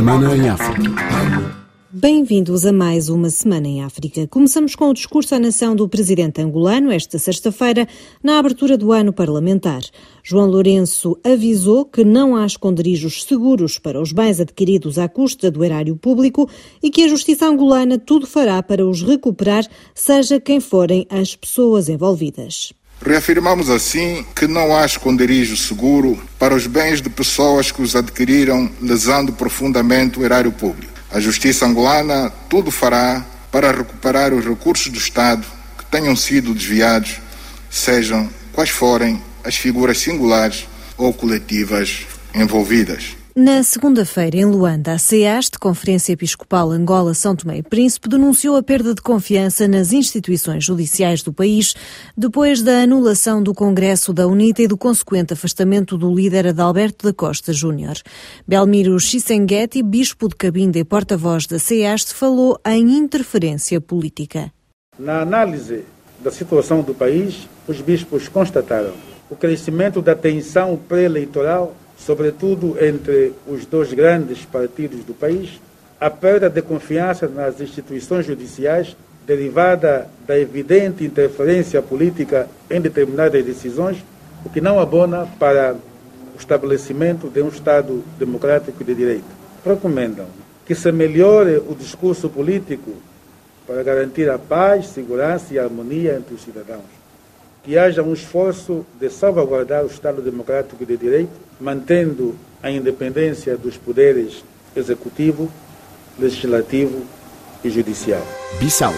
semana em África. Bem-vindos a mais uma Semana em África. Começamos com o discurso à nação do presidente angolano esta sexta-feira, na abertura do ano parlamentar. João Lourenço avisou que não há esconderijos seguros para os bens adquiridos à custa do erário público e que a justiça angolana tudo fará para os recuperar, seja quem forem as pessoas envolvidas. Reafirmamos assim que não há esconderijo seguro para os bens de pessoas que os adquiriram lesando profundamente o erário público. A justiça angolana tudo fará para recuperar os recursos do Estado que tenham sido desviados, sejam quais forem as figuras singulares ou coletivas envolvidas. Na segunda-feira, em Luanda, a CEAST, Conferência Episcopal Angola-São Tomé e Príncipe, denunciou a perda de confiança nas instituições judiciais do país depois da anulação do Congresso da UNITA e do consequente afastamento do líder Adalberto da Costa Júnior. Belmiro Chisenguetti, bispo de Cabinda e porta-voz da CEAST, falou em interferência política. Na análise da situação do país, os bispos constataram o crescimento da tensão pré-eleitoral sobretudo entre os dois grandes partidos do país, a perda de confiança nas instituições judiciais, derivada da evidente interferência política em determinadas decisões, o que não abona para o estabelecimento de um Estado democrático de direito. Recomendam que se melhore o discurso político para garantir a paz, segurança e harmonia entre os cidadãos que haja um esforço de salvaguardar o Estado Democrático de Direito, mantendo a independência dos poderes executivo, legislativo e judicial. Bissau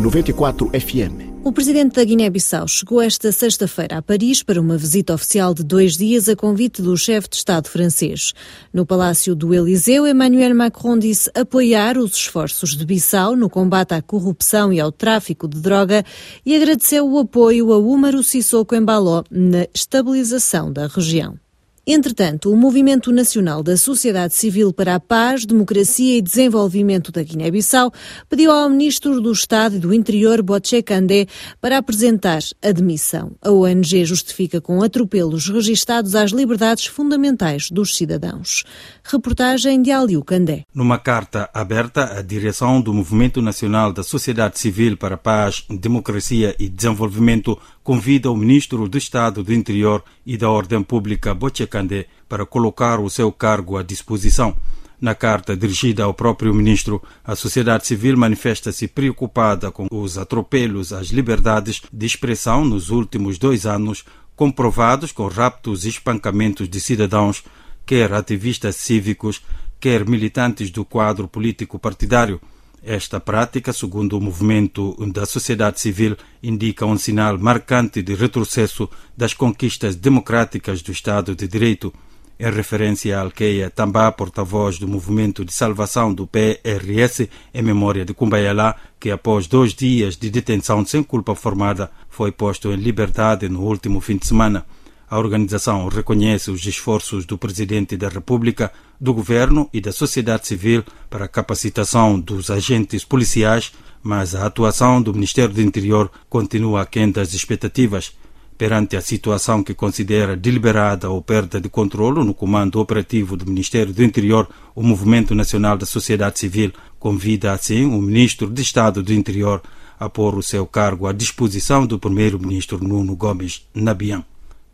94 FM o presidente da Guiné-Bissau chegou esta sexta-feira a Paris para uma visita oficial de dois dias a convite do chefe de Estado francês. No Palácio do Eliseu, Emmanuel Macron disse apoiar os esforços de Bissau no combate à corrupção e ao tráfico de droga e agradeceu o apoio a Umaru Sissoko Embaló na estabilização da região. Entretanto, o Movimento Nacional da Sociedade Civil para a Paz, Democracia e Desenvolvimento da Guiné-Bissau pediu ao Ministro do Estado e do Interior, Botche Kandé, para apresentar a demissão. A ONG justifica com atropelos registados às liberdades fundamentais dos cidadãos. Reportagem de Aliu Kandé. Numa carta aberta, a direção do Movimento Nacional da Sociedade Civil para a Paz, Democracia e Desenvolvimento convida o Ministro do Estado do Interior e da Ordem Pública, Botche Kandé, para colocar o seu cargo à disposição. Na carta dirigida ao próprio ministro, a sociedade civil manifesta-se preocupada com os atropelos às liberdades de expressão nos últimos dois anos, comprovados com raptos e espancamentos de cidadãos, quer ativistas cívicos, quer militantes do quadro político partidário. Esta prática, segundo o movimento da sociedade civil, indica um sinal marcante de retrocesso das conquistas democráticas do Estado de Direito. Em referência a Alqueia Tambá, porta-voz do movimento de salvação do PRS, em memória de Cumbayalá, que após dois dias de detenção sem culpa formada foi posto em liberdade no último fim de semana. A organização reconhece os esforços do Presidente da República, do Governo e da sociedade civil para a capacitação dos agentes policiais, mas a atuação do Ministério do Interior continua aquém das expectativas. Perante a situação que considera deliberada ou perda de controle no comando operativo do Ministério do Interior, o Movimento Nacional da Sociedade Civil convida assim o Ministro de Estado do Interior a pôr o seu cargo à disposição do Primeiro-Ministro Nuno Gomes Nabian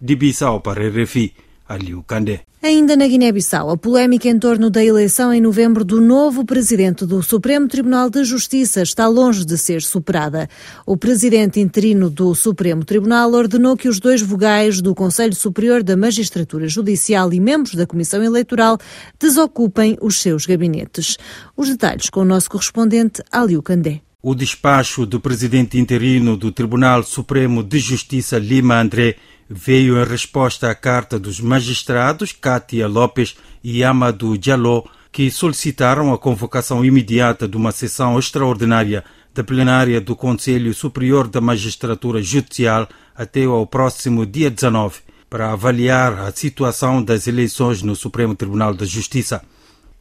de Bissau para RFI, Aliu. Ainda na Guiné-Bissau, a polémica em torno da eleição em novembro do novo presidente do Supremo Tribunal de Justiça está longe de ser superada. O presidente interino do Supremo Tribunal ordenou que os dois vogais do Conselho Superior da Magistratura Judicial e membros da Comissão Eleitoral desocupem os seus gabinetes. Os detalhes com o nosso correspondente Aliu Kandé. O despacho do presidente interino do Tribunal Supremo de Justiça, Lima André, veio em resposta à carta dos magistrados Kátia Lopes e Amadou Diallo, que solicitaram a convocação imediata de uma sessão extraordinária da plenária do Conselho Superior da Magistratura Judicial até ao próximo dia 19 para avaliar a situação das eleições no Supremo Tribunal da Justiça.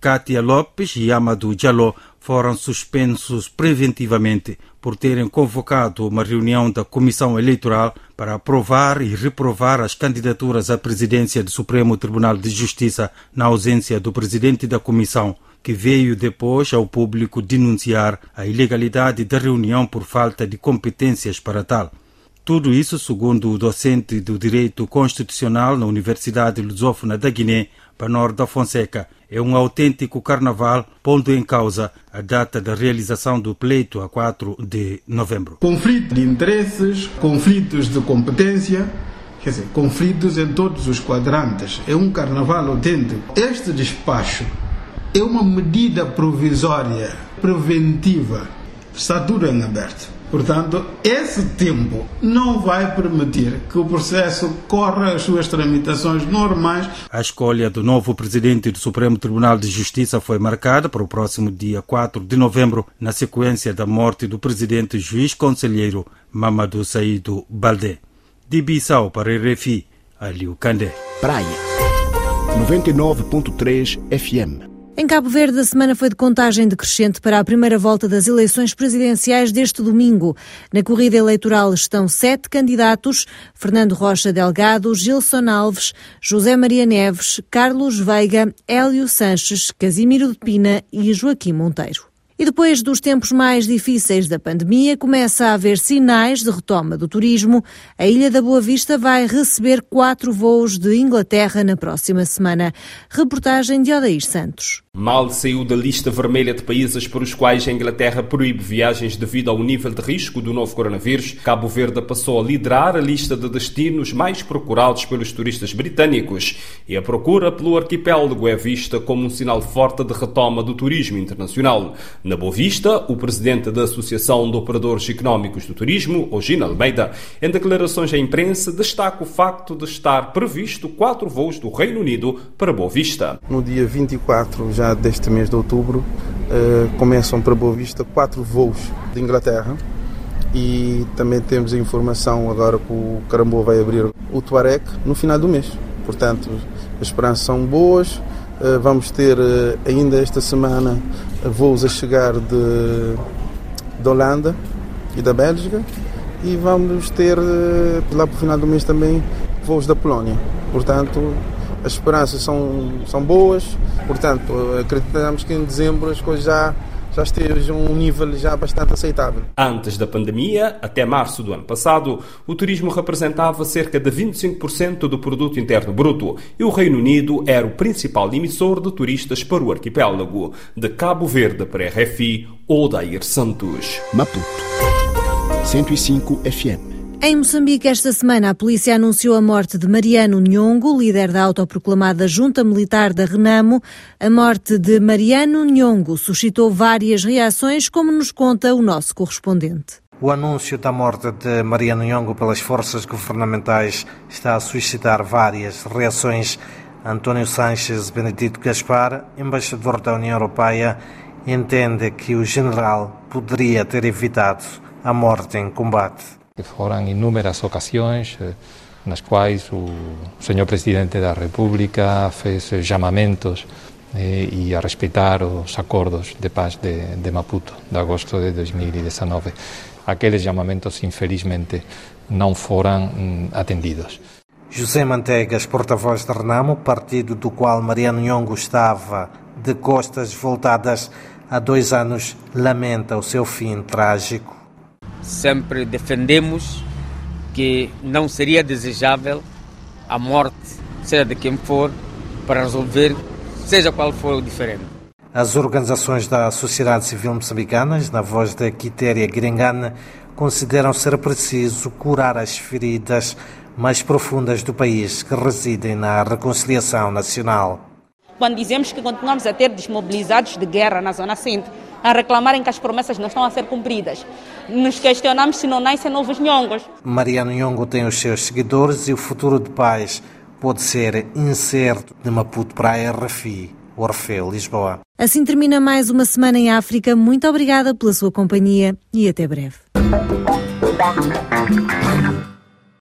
Kátia Lopes e Amadou Diallo foram suspensos preventivamente por terem convocado uma reunião da Comissão Eleitoral para aprovar e reprovar as candidaturas à presidência do Supremo Tribunal de Justiça na ausência do presidente da comissão, que veio depois ao público denunciar a ilegalidade da reunião por falta de competências para tal. Tudo isso, segundo o docente do Direito Constitucional na Universidade Lusófona da Guiné, Panor da Fonseca, é um autêntico carnaval, pondo em causa a data da realização do pleito a 4 de novembro. Conflito de interesses, conflitos de competência, quer dizer, conflitos em todos os quadrantes. É um carnaval autêntico. Este despacho é uma medida provisória, preventiva, está tudo em aberto. Portanto, esse tempo não vai permitir que o processo corra as suas tramitações normais. A escolha do novo presidente do Supremo Tribunal de Justiça foi marcada para o próximo dia 4 de novembro, na sequência da morte do presidente juiz conselheiro Mamadou Saído Baldé. De Bissau para RFI, Aliu Candé. Praia 99.3 FM em Cabo Verde, a semana foi de contagem decrescente para a primeira volta das eleições presidenciais deste domingo. Na corrida eleitoral estão sete candidatos: Fernando Rocha Delgado, Gilson Alves, José Maria Neves, Carlos Veiga, Hélio Sanches, Casimiro de Pina e Joaquim Monteiro. E depois dos tempos mais difíceis da pandemia, começa a haver sinais de retoma do turismo. A Ilha da Boa Vista vai receber quatro voos de Inglaterra na próxima semana. Reportagem de Odair Santos. Mal saiu da lista vermelha de países para os quais a Inglaterra proíbe viagens devido ao nível de risco do novo coronavírus, Cabo Verde passou a liderar a lista de destinos mais procurados pelos turistas britânicos e a procura pelo arquipélago é vista como um sinal forte de retoma do turismo internacional. Na Boa Vista, o presidente da Associação de Operadores Económicos do Turismo, Ogina Almeida, em declarações à imprensa, destaca o facto de estar previsto quatro voos do Reino Unido para Boa Vista. No dia 24 já deste mês de outubro, uh, começam para Boa Vista quatro voos de Inglaterra e também temos a informação agora que o Carambo vai abrir o Tuareg no final do mês. Portanto, as esperanças são boas. Uh, vamos ter uh, ainda esta semana voos a chegar de, de Holanda e da Bélgica e vamos ter lá para o final do mês também voos da Polónia. Portanto, as esperanças são, são boas, portanto, acreditamos que em dezembro as coisas já já estejam um nível já bastante aceitável. Antes da pandemia, até março do ano passado, o turismo representava cerca de 25% do produto interno bruto e o Reino Unido era o principal emissor de turistas para o arquipélago. De Cabo Verde para RFI, Odair Santos. Maputo 105 FM em Moçambique, esta semana, a polícia anunciou a morte de Mariano Nhongo, líder da autoproclamada Junta Militar da Renamo. A morte de Mariano Nhongo suscitou várias reações, como nos conta o nosso correspondente. O anúncio da morte de Mariano Nhongo pelas forças governamentais está a suscitar várias reações. António Sanches Benedito Gaspar, embaixador da União Europeia, entende que o general poderia ter evitado a morte em combate. Foram inúmeras ocasiões eh, nas quais o senhor presidente da República fez chamamentos eh, e a respeitar os acordos de paz de, de Maputo de agosto de 2019. Aqueles chamamentos, infelizmente, não foram hum, atendidos. José Manteigas, porta-voz de Renamo, partido do qual Mariano Nhongo estava de costas voltadas há dois anos, lamenta o seu fim trágico sempre defendemos que não seria desejável a morte, seja de quem for, para resolver, seja qual for o diferente. As organizações da sociedade civil moçambicanas, na voz da Quitéria Gringana, consideram ser preciso curar as feridas mais profundas do país que residem na reconciliação nacional. Quando dizemos que continuamos a ter desmobilizados de guerra na Zona Centro, a reclamarem que as promessas não estão a ser cumpridas. Nos questionamos se não nascem novos nhongos. Mariano Nhongo tem os seus seguidores e o futuro de paz pode ser incerto de Maputo para a RFI. Orfeu, Lisboa. Assim termina mais uma semana em África. Muito obrigada pela sua companhia e até breve.